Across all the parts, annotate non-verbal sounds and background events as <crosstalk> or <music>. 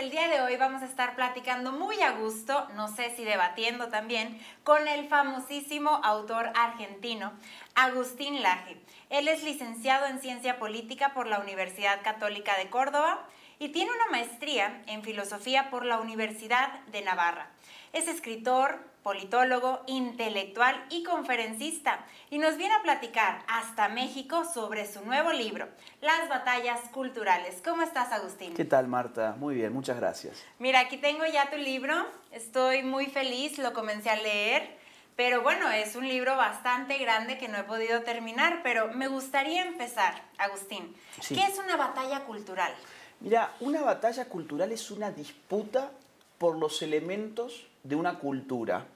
el día de hoy vamos a estar platicando muy a gusto, no sé si debatiendo también, con el famosísimo autor argentino Agustín Laje. Él es licenciado en Ciencia Política por la Universidad Católica de Córdoba y tiene una maestría en Filosofía por la Universidad de Navarra. Es escritor, politólogo, intelectual y conferencista, y nos viene a platicar hasta México sobre su nuevo libro, Las batallas culturales. ¿Cómo estás, Agustín? ¿Qué tal, Marta? Muy bien, muchas gracias. Mira, aquí tengo ya tu libro, estoy muy feliz, lo comencé a leer, pero bueno, es un libro bastante grande que no he podido terminar, pero me gustaría empezar, Agustín. ¿Qué es una batalla cultural? Mira, una batalla cultural es una disputa por los elementos de una cultura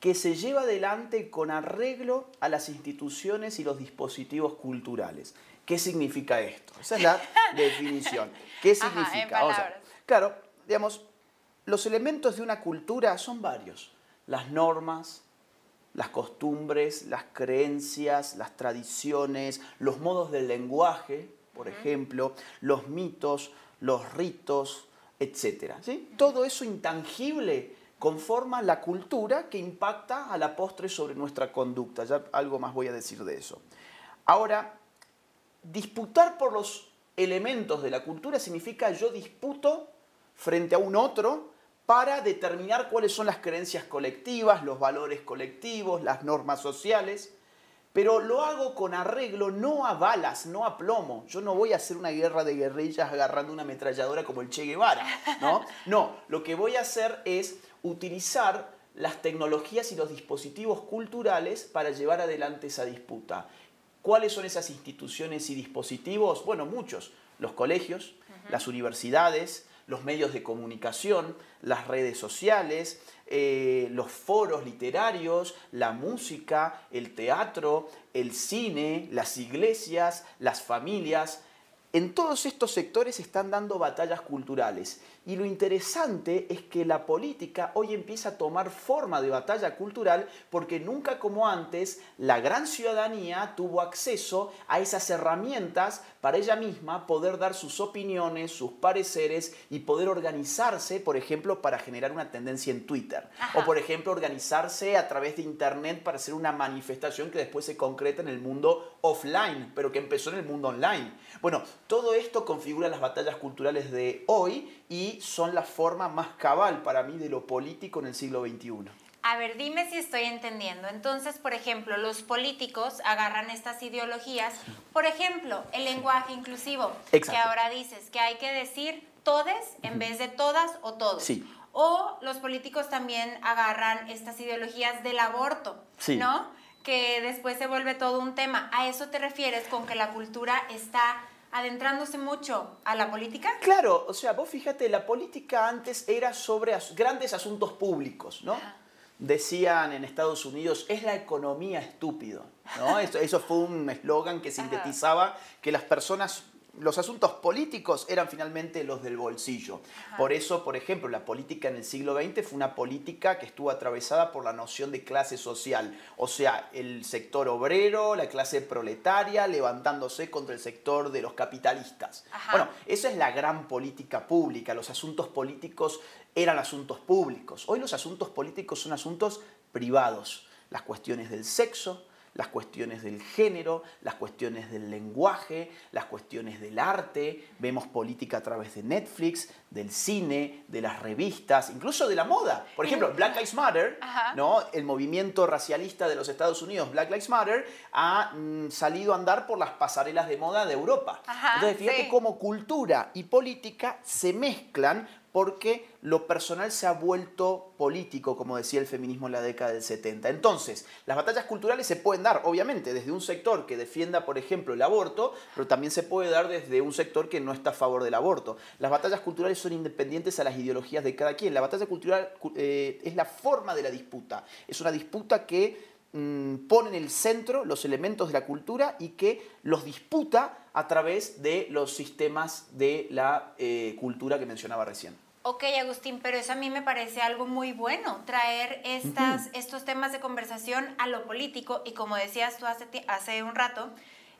que se lleva adelante con arreglo a las instituciones y los dispositivos culturales. ¿Qué significa esto? Esa es la <laughs> definición. ¿Qué significa? claro, digamos, los elementos de una cultura son varios. Las normas, las costumbres, las creencias, las tradiciones, los modos del lenguaje, por ejemplo, los mitos, los ritos, etc. ¿sí? Todo eso intangible conforma la cultura que impacta a la postre sobre nuestra conducta. Ya algo más voy a decir de eso. Ahora, disputar por los elementos de la cultura significa yo disputo frente a un otro para determinar cuáles son las creencias colectivas, los valores colectivos, las normas sociales, pero lo hago con arreglo no a balas, no a plomo. Yo no voy a hacer una guerra de guerrillas agarrando una ametralladora como el Che Guevara, ¿no? <laughs> No, lo que voy a hacer es utilizar las tecnologías y los dispositivos culturales para llevar adelante esa disputa. ¿Cuáles son esas instituciones y dispositivos? Bueno, muchos. Los colegios, las universidades, los medios de comunicación, las redes sociales, eh, los foros literarios, la música, el teatro, el cine, las iglesias, las familias. En todos estos sectores están dando batallas culturales y lo interesante es que la política hoy empieza a tomar forma de batalla cultural porque nunca como antes la gran ciudadanía tuvo acceso a esas herramientas para ella misma poder dar sus opiniones, sus pareceres y poder organizarse, por ejemplo, para generar una tendencia en Twitter. O, por ejemplo, organizarse a través de Internet para hacer una manifestación que después se concreta en el mundo offline, pero que empezó en el mundo online. Bueno, todo esto configura las batallas culturales de hoy y son la forma más cabal para mí de lo político en el siglo XXI. A ver, dime si estoy entendiendo. Entonces, por ejemplo, los políticos agarran estas ideologías. Por ejemplo, el lenguaje inclusivo, que ahora dices que hay que decir todes en vez de todas o todos. Sí. O los políticos también agarran estas ideologías del aborto, ¿no? Que después se vuelve todo un tema. ¿A eso te refieres con que la cultura está adentrándose mucho a la política? Claro, o sea, vos fíjate, la política antes era sobre grandes asuntos públicos, ¿no? Decían en Estados Unidos, es la economía estúpido, ¿no? <laughs> Eso, eso fue un eslogan que sintetizaba que las personas los asuntos políticos eran finalmente los del bolsillo. Por eso, por ejemplo, la política en el siglo XX fue una política que estuvo atravesada por la noción de clase social, o sea, el sector obrero, la clase proletaria, levantándose contra el sector de los capitalistas. Bueno, esa es la gran política pública, los asuntos políticos eran asuntos públicos. Hoy los asuntos políticos son asuntos privados, las cuestiones del sexo, las cuestiones del género, las cuestiones del lenguaje, las cuestiones del arte, vemos política a través de Netflix, del cine, de las revistas, incluso de la moda. Por ejemplo, Black Lives Matter, ¿no? el movimiento racialista de los Estados Unidos, Black Lives Matter, ha mm, salido a andar por las pasarelas de moda de Europa. Entonces, fíjate cómo cultura y política se mezclan porque lo personal se ha vuelto político, como decía el feminismo en la década del 70. Entonces, las batallas culturales se pueden dar, obviamente, desde un sector que defienda, por ejemplo, el aborto, pero también se puede dar desde un sector que no está a favor del aborto. Las batallas culturales son independientes a las ideologías de cada quien. La batalla cultural eh, es la forma de la disputa. Es una disputa que mm, pone en el centro los elementos de la cultura y que los disputa a través de los sistemas de la eh, cultura que mencionaba recién. Ok, Agustín, pero eso a mí me parece algo muy bueno, traer estas, estos temas de conversación a lo político y como decías tú hace, hace un rato,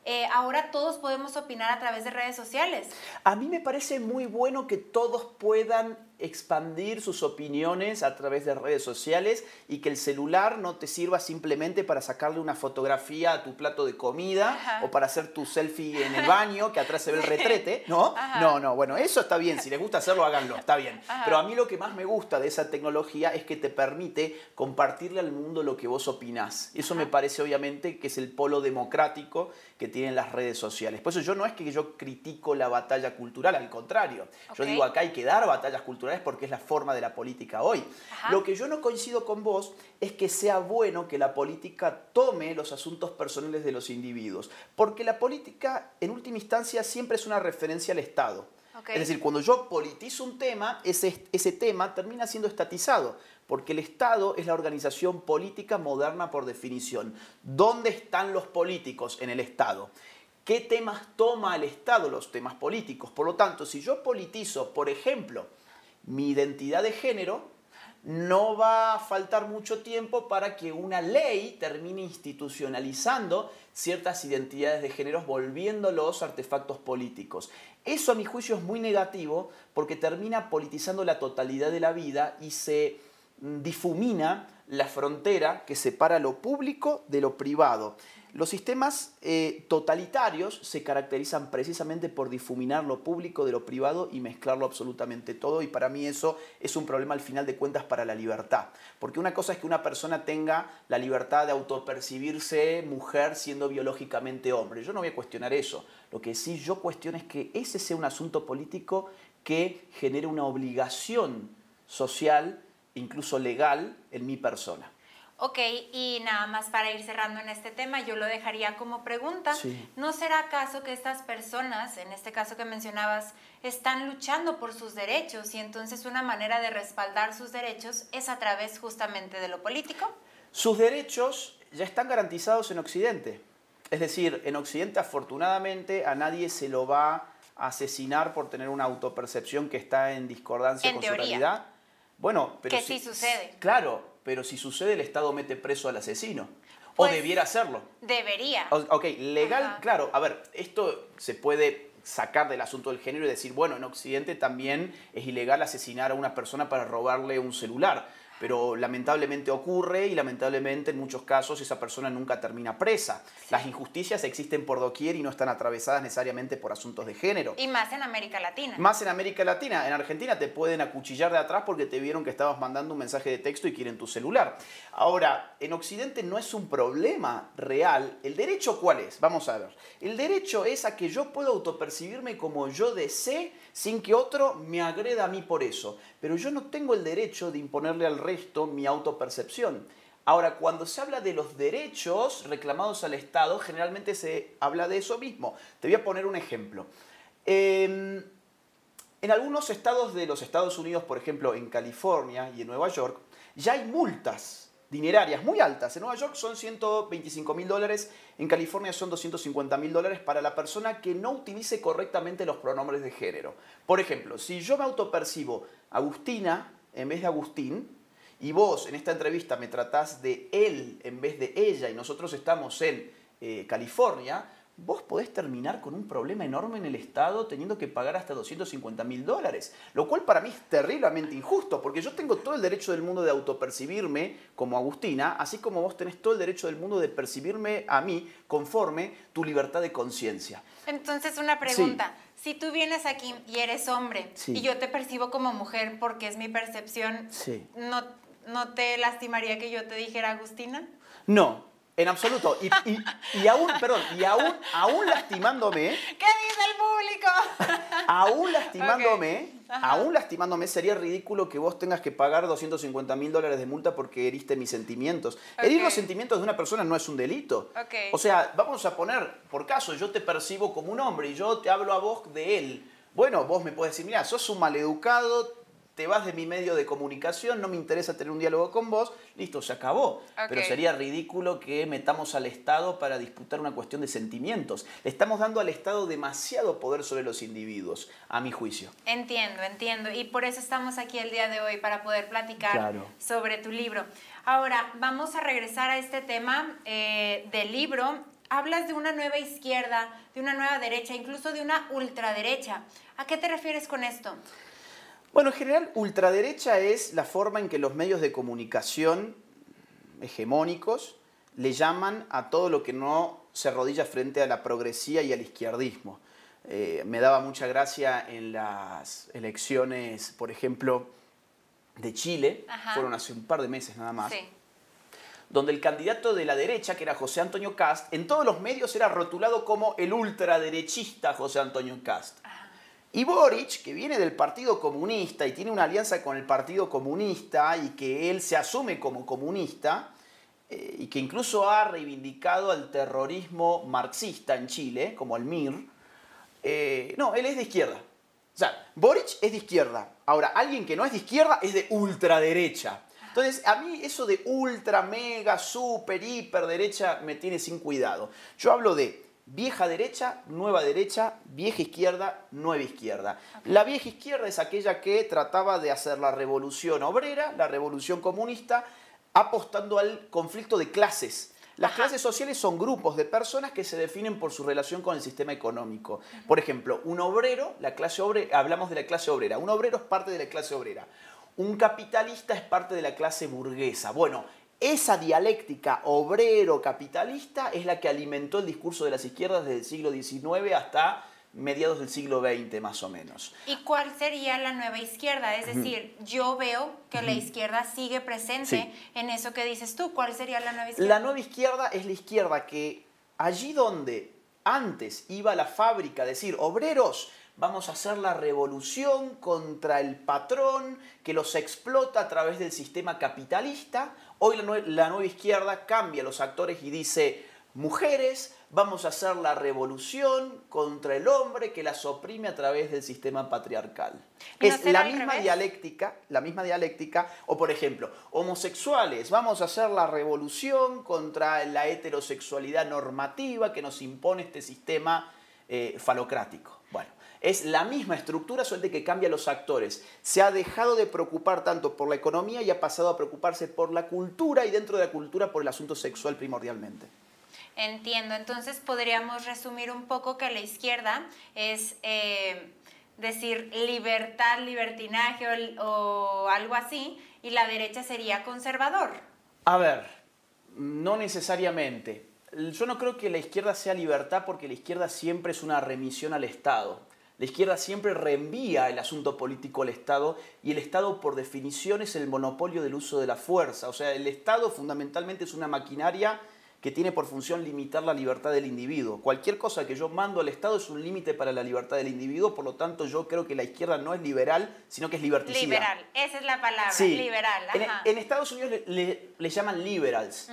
eh, ahora todos podemos opinar a través de redes sociales. A mí me parece muy bueno que todos puedan expandir sus opiniones a través de redes sociales y que el celular no te sirva simplemente para sacarle una fotografía a tu plato de comida o para hacer tu selfie en el baño, que atrás se ve el retrete, ¿no? No, no, bueno, eso está bien, si les gusta hacerlo, háganlo, está bien. Pero a mí lo que más me gusta de esa tecnología es que te permite compartirle al mundo lo que vos opinás. Eso me parece obviamente que es el polo democrático que tienen las redes sociales. Por eso yo no es que yo critico la batalla cultural, al contrario. Yo digo, acá hay que dar batallas culturales porque es la forma de la política hoy. Lo que yo no coincido con vos es que sea bueno que la política tome los asuntos personales de los individuos, porque la política en última instancia siempre es una referencia al Estado. Es decir, cuando yo politizo un tema, ese, ese tema termina siendo estatizado, porque el Estado es la organización política moderna por definición. ¿Dónde están los políticos en el Estado? ¿Qué temas toma el Estado los temas políticos? Por lo tanto, si yo politizo, por ejemplo, mi identidad de género, no va a faltar mucho tiempo para que una ley termine institucionalizando ciertas identidades de género, volviéndolos artefactos políticos. Eso a mi juicio es muy negativo porque termina politizando la totalidad de la vida y se difumina la frontera que separa lo público de lo privado. Los sistemas eh, totalitarios se caracterizan precisamente por difuminar lo público de lo privado y mezclarlo absolutamente todo y para mí eso es un problema al final de cuentas para la libertad. Porque una cosa es que una persona tenga la libertad de autopercibirse mujer siendo biológicamente hombre. Yo no voy a cuestionar eso. Lo que sí yo cuestiono es que ese sea un asunto político que genere una obligación social, incluso legal, en mi persona. Ok, y nada más para ir cerrando en este tema, yo lo dejaría como pregunta. ¿No será acaso que estas personas, en este caso que mencionabas, están luchando por sus derechos y entonces una manera de respaldar sus derechos es a través justamente de lo político? Sus derechos ya están garantizados en Occidente. Es decir, en Occidente afortunadamente a nadie se lo va a asesinar por tener una autopercepción que está en discordancia con su realidad. Bueno, pero que sí sucede. Claro, pero si sucede el Estado mete preso al asesino. o pues, debiera hacerlo. Debería. ok, legal, claro. A ver, esto se puede sacar del asunto del género y decir, bueno, en Occidente también es ilegal asesinar a una persona para robarle un celular pero lamentablemente ocurre y lamentablemente en muchos casos esa persona nunca termina presa. Las injusticias existen por doquier y no están atravesadas necesariamente por asuntos de género. Y más en América Latina. Más en América Latina. En Argentina te pueden acuchillar de atrás porque te vieron que estabas mandando un mensaje de texto y quieren tu celular. Ahora, en Occidente no es un problema real. ¿El derecho cuál es? Vamos a ver. El derecho es a que yo pueda autopercibirme como yo desee sin que otro me agreda a mí por eso. Pero yo no tengo el derecho de imponerle al resto mi autopercepción. Ahora, cuando se habla de los derechos reclamados al Estado, generalmente se habla de eso mismo. Te voy a poner un ejemplo. Em, en algunos estados de los Estados Unidos, por ejemplo en California y en Nueva York, ya hay multas dinerarias muy altas. En Nueva York son 125 mil dólares, en California son 250 mil dólares para la persona que no utilice correctamente los pronombres de género. Por ejemplo, si yo me autopercibo Agustina en vez de Agustín, y vos en esta entrevista me tratás de él en vez de ella y nosotros estamos en eh, California, vos podés terminar con un problema enorme en el Estado teniendo que pagar hasta 250 mil dólares, lo cual para mí es terriblemente injusto, porque yo tengo todo el derecho del mundo de autopercibirme como Agustina, así como vos tenés todo el derecho del mundo de percibirme a mí conforme tu libertad de conciencia. Entonces, una pregunta. Si tú vienes aquí y eres hombre y yo te percibo como mujer porque es mi percepción, ¿no, ¿no te lastimaría que yo te dijera Agustina? No, en absoluto. Y, y, aún, perdón, y aún, aún lastimándome. ¿Qué dice el público? aún lastimándome, aún lastimándome, sería ridículo que vos tengas que pagar 250 mil dólares de multa porque heriste mis sentimientos. Herir los sentimientos de una persona no es un delito. O sea, vamos a poner, por caso, yo te percibo como un hombre y yo te hablo a vos de él. Bueno, vos me puedes decir, mira, sos un maleducado, te vas de mi medio de comunicación, no me interesa tener un diálogo con vos, listo, se acabó. Pero sería ridículo que metamos al Estado para disputar una cuestión de sentimientos. Le estamos dando al Estado demasiado poder sobre los individuos, a mi juicio. Entiendo, entiendo. Y por eso estamos aquí el día de hoy, para poder platicar sobre tu libro. Ahora, vamos a regresar a este tema eh, del libro hablas de una nueva izquierda, de una nueva derecha, incluso de una ultraderecha. ¿A qué te refieres con esto? Bueno, en general, ultraderecha es la forma en que los medios de comunicación hegemónicos le llaman a todo lo que no se arrodilla frente a la progresía y al izquierdismo. Eh, me daba mucha gracia en las elecciones, por ejemplo, de Chile, fueron hace un par de meses nada más, donde el candidato de la derecha, que era José Antonio Cast, en todos los medios era rotulado como el ultraderechista José Antonio Cast. Y Boric, que viene del Partido Comunista y tiene una alianza con el Partido Comunista y que él se asume como comunista, eh, y que incluso ha reivindicado al terrorismo marxista en Chile, como el MIR, eh, no, él es de izquierda. O sea, Boric es de izquierda. Ahora, alguien que no es de izquierda es de ultraderecha. Entonces, a mí eso de ultra, mega, super, hiper derecha me tiene sin cuidado. Yo hablo de vieja derecha, nueva derecha, vieja izquierda, nueva izquierda. La vieja izquierda es aquella que trataba de hacer la revolución obrera, la revolución comunista, apostando al conflicto de clases. Las clases sociales son grupos de personas que se definen por su relación con el sistema económico. Por ejemplo, un obrero, la clase obrera, hablamos de la clase obrera, un obrero es parte de la clase obrera. Un capitalista es parte de la clase burguesa. Bueno, esa dialéctica obrero-capitalista es la que alimentó el discurso de las izquierdas desde el siglo XIX hasta mediados del siglo XX más o menos. ¿Y cuál sería la nueva izquierda? Es decir, yo veo que la izquierda sigue presente en eso que dices tú. ¿Cuál sería la nueva izquierda? La nueva izquierda es la izquierda que allí donde antes iba la fábrica a decir, obreros, vamos a hacer la revolución contra el patrón que los explota a través del sistema capitalista. Hoy la, nueva izquierda cambia los actores y dice, mujeres, vamos a hacer la revolución contra el hombre que las oprime a través del sistema patriarcal. es la misma dialéctica, la misma dialéctica, o por ejemplo, homosexuales, vamos a hacer la revolución contra la heterosexualidad normativa que nos impone este sistema eh, falocrático. Bueno, es la misma estructura, suerte que cambia los actores. Se ha dejado de preocupar tanto por la economía y ha pasado a preocuparse por la cultura y dentro de la cultura por el asunto sexual primordialmente. Entiendo, entonces podríamos resumir un poco que la izquierda es eh, decir libertad, libertinaje o algo así, y la derecha sería conservador. A ver, no necesariamente. Yo no creo que la izquierda sea libertad porque la izquierda siempre es una remisión al Estado. La izquierda siempre reenvía el asunto político al Estado y el Estado por definición es el monopolio del uso de la fuerza. O sea, el Estado fundamentalmente es una maquinaria que tiene por función limitar la libertad del individuo. Cualquier cosa que yo mando al Estado es un límite para la libertad del individuo, por lo tanto yo creo que la izquierda no es liberal, sino que es liberticida. Liberal, esa es la palabra, liberal. En, Estados Unidos le, llaman liberals,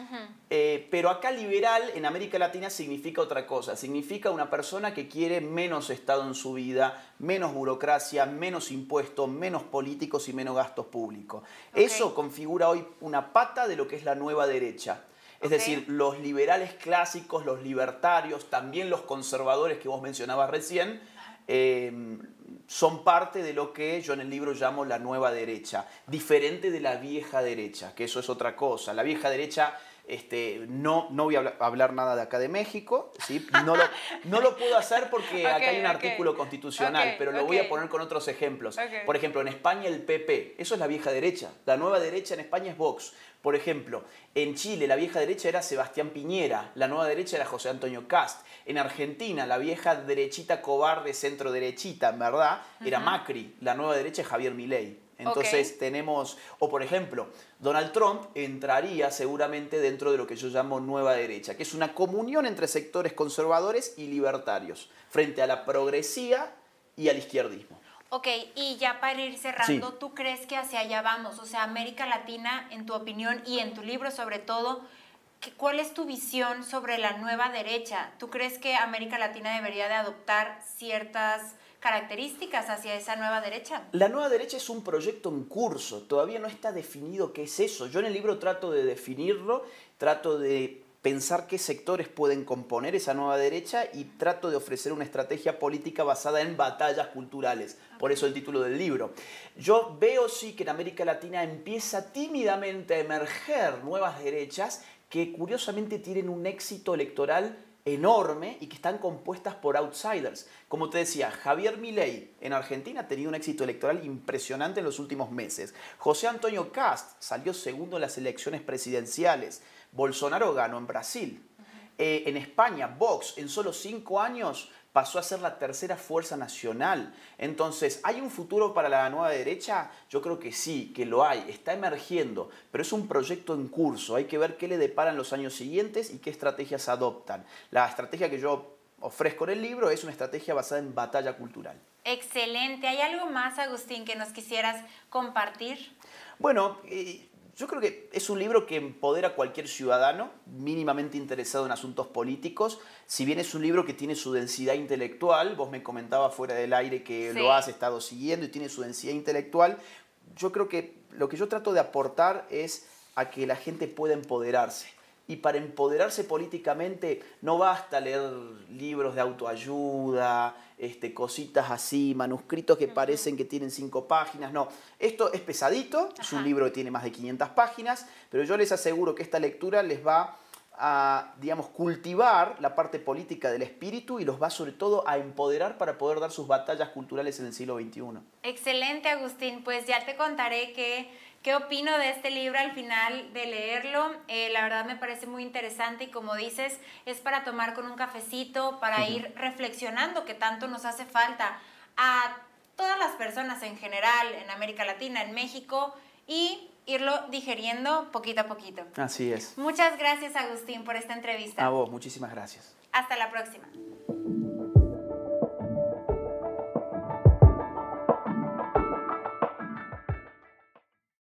eh, pero acá liberal en América Latina significa otra cosa, significa una persona que quiere menos Estado en su vida, menos burocracia, menos impuestos, menos políticos y menos gastos públicos. Eso configura hoy una pata de lo que es la nueva derecha. Es decir, los liberales clásicos, los libertarios, también los conservadores que vos mencionabas recién, em, son parte de lo que yo en el libro llamo la nueva derecha, diferente de la vieja derecha, que eso es otra cosa. La vieja derecha este, no, no voy a hablar nada de acá de México, ¿sí? no, lo, no lo puedo hacer porque <laughs> acá hay un artículo constitucional, pero lo voy a poner con otros ejemplos. Por ejemplo, en España el PP, eso es la vieja derecha. La nueva derecha en España es Vox. Por ejemplo, en Chile la vieja derecha era Sebastián Piñera, la nueva derecha era José Antonio Cast. En Argentina la vieja derechita cobarde centro derechita, ¿verdad? Era Macri, la nueva derecha es Javier Milei. Entonces tenemos, o por ejemplo, Donald Trump entraría seguramente dentro de lo que yo llamo nueva derecha, que es una comunión entre sectores conservadores y libertarios, frente a la progresía y al izquierdismo. Ok, y ya para ir cerrando, ¿tú crees que hacia allá vamos? O sea, América Latina, en tu opinión y en tu libro sobre todo, ¿cuál es tu visión sobre la nueva derecha? ¿Tú crees que América Latina debería de adoptar ciertas características hacia esa nueva derecha? La nueva derecha es un proyecto en curso, todavía no está definido qué es eso. Yo en el libro trato de definirlo, trato de pensar qué sectores pueden componer esa nueva derecha y trato de ofrecer una estrategia política basada en batallas culturales. Por eso el título del libro. Yo veo sí que en América Latina empieza tímidamente a emerger nuevas derechas que curiosamente tienen un éxito electoral enorme y que están compuestas por outsiders. Como te decía, Javier Milei en Argentina ha tenido un éxito electoral impresionante en los últimos meses. José Antonio Cast salió segundo en las elecciones presidenciales. Bolsonaro ganó en Brasil. Eh, en España, Vox en solo cinco años pasó a ser la tercera fuerza nacional. Entonces, ¿hay un futuro para la nueva derecha? Yo creo que sí, que lo hay, está emergiendo, pero es un proyecto en curso. Hay que ver qué le deparan los años siguientes y qué estrategias adoptan. La estrategia que yo ofrezco en el libro es una estrategia basada en batalla cultural. Excelente. ¿Hay algo más, Agustín, que nos quisieras compartir? Bueno, eh, yo creo que es un libro que empodera a cualquier ciudadano mínimamente interesado en asuntos políticos. Si bien es un libro que tiene su densidad intelectual, vos me comentabas fuera del aire que lo has estado siguiendo y tiene su densidad intelectual, yo creo que lo que yo trato de aportar es a que la gente pueda empoderarse y para empoderarse políticamente no basta leer libros de autoayuda, este, cositas así, manuscritos que parecen que tienen cinco páginas. No, esto es pesadito, es un libro que tiene más de 500 páginas, pero yo les aseguro que esta lectura les va a, digamos, cultivar la parte política del espíritu y los va sobre todo a empoderar para poder dar sus batallas culturales en el siglo XXI. Excelente, Agustín. Pues ya te contaré que ¿Qué opino de este libro al final de leerlo? Eh, la verdad me parece muy interesante y como dices, es para tomar con un cafecito, para ir reflexionando que tanto nos hace falta a todas las personas en general, en América Latina, en México, y irlo digeriendo poquito a poquito. Así es. Muchas gracias Agustín por esta entrevista. A vos, muchísimas gracias. Hasta la próxima.